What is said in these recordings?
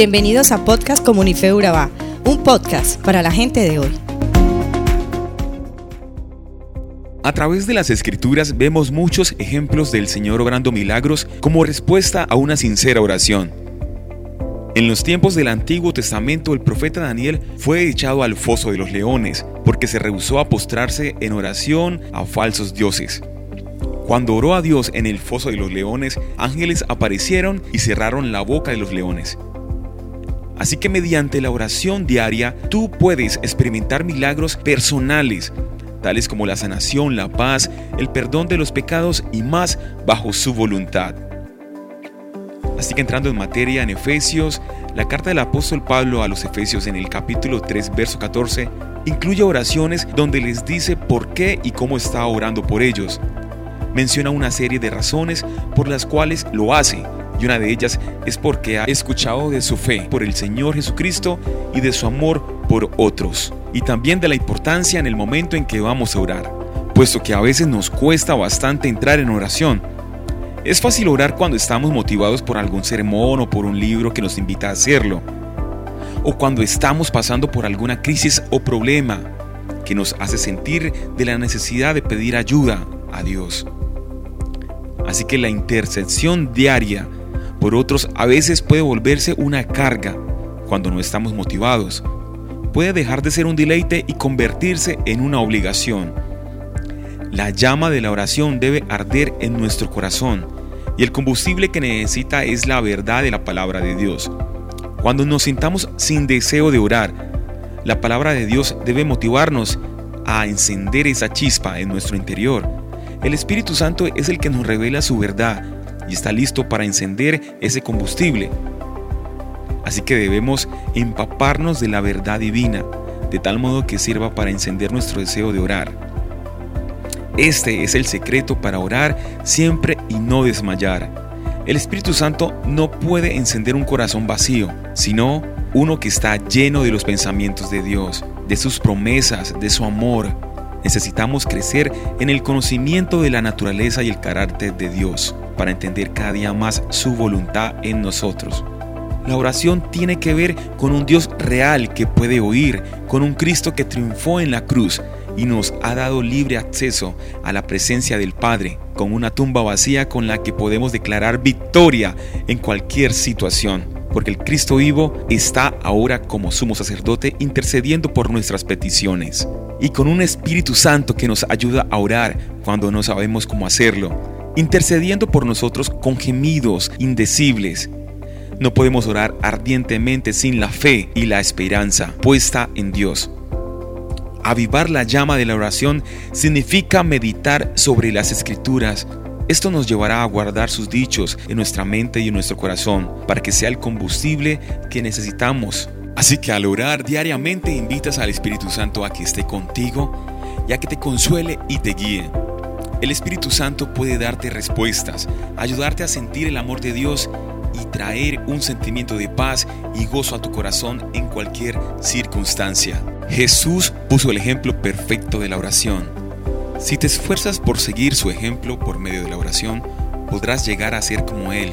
Bienvenidos a Podcast Comunife Urabá, un podcast para la gente de hoy. A través de las escrituras vemos muchos ejemplos del Señor obrando milagros como respuesta a una sincera oración. En los tiempos del Antiguo Testamento el profeta Daniel fue echado al foso de los leones porque se rehusó a postrarse en oración a falsos dioses. Cuando oró a Dios en el foso de los leones, ángeles aparecieron y cerraron la boca de los leones. Así que mediante la oración diaria tú puedes experimentar milagros personales, tales como la sanación, la paz, el perdón de los pecados y más bajo su voluntad. Así que entrando en materia en Efesios, la carta del apóstol Pablo a los Efesios en el capítulo 3, verso 14, incluye oraciones donde les dice por qué y cómo está orando por ellos. Menciona una serie de razones por las cuales lo hace, y una de ellas es porque ha escuchado de su fe por el Señor Jesucristo y de su amor por otros, y también de la importancia en el momento en que vamos a orar, puesto que a veces nos cuesta bastante entrar en oración. Es fácil orar cuando estamos motivados por algún sermón o por un libro que nos invita a hacerlo, o cuando estamos pasando por alguna crisis o problema que nos hace sentir de la necesidad de pedir ayuda a Dios. Así que la intercesión diaria por otros a veces puede volverse una carga cuando no estamos motivados. Puede dejar de ser un deleite y convertirse en una obligación. La llama de la oración debe arder en nuestro corazón y el combustible que necesita es la verdad de la palabra de Dios. Cuando nos sintamos sin deseo de orar, la palabra de Dios debe motivarnos a encender esa chispa en nuestro interior. El Espíritu Santo es el que nos revela su verdad y está listo para encender ese combustible. Así que debemos empaparnos de la verdad divina, de tal modo que sirva para encender nuestro deseo de orar. Este es el secreto para orar siempre y no desmayar. El Espíritu Santo no puede encender un corazón vacío, sino uno que está lleno de los pensamientos de Dios, de sus promesas, de su amor. Necesitamos crecer en el conocimiento de la naturaleza y el carácter de Dios para entender cada día más su voluntad en nosotros. La oración tiene que ver con un Dios real que puede oír, con un Cristo que triunfó en la cruz y nos ha dado libre acceso a la presencia del Padre, con una tumba vacía con la que podemos declarar victoria en cualquier situación, porque el Cristo vivo está ahora como sumo sacerdote intercediendo por nuestras peticiones, y con un Espíritu Santo que nos ayuda a orar cuando no sabemos cómo hacerlo, intercediendo por nosotros con gemidos indecibles. No podemos orar ardientemente sin la fe y la esperanza puesta en Dios. Avivar la llama de la oración significa meditar sobre las escrituras. Esto nos llevará a guardar sus dichos en nuestra mente y en nuestro corazón para que sea el combustible que necesitamos. Así que al orar diariamente invitas al Espíritu Santo a que esté contigo y a que te consuele y te guíe. El Espíritu Santo puede darte respuestas, ayudarte a sentir el amor de Dios y traer un sentimiento de paz y gozo a tu corazón en cualquier circunstancia. Jesús puso el ejemplo perfecto de la oración. Si te esfuerzas por seguir su ejemplo por medio de la oración, podrás llegar a ser como Él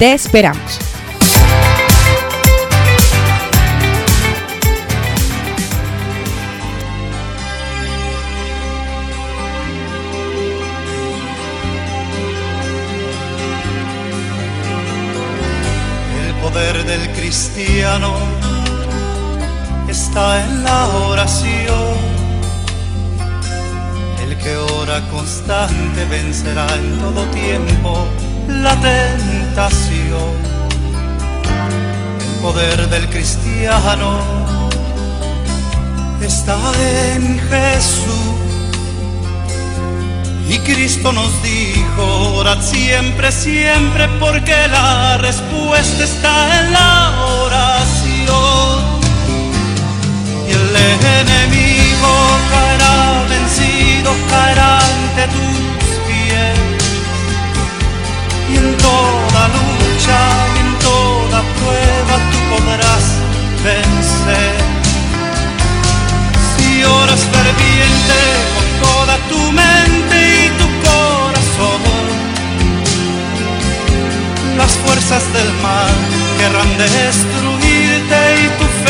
Te esperamos. El poder del cristiano está en la oración. El que ora constante vencerá en todo tiempo la tentación. El poder del cristiano está en Jesús. Y Cristo nos dijo, orad siempre, siempre, porque la respuesta está en la oración. Y el enemigo caerá vencido, caerá del mal querrán destruirte y tu ferirte,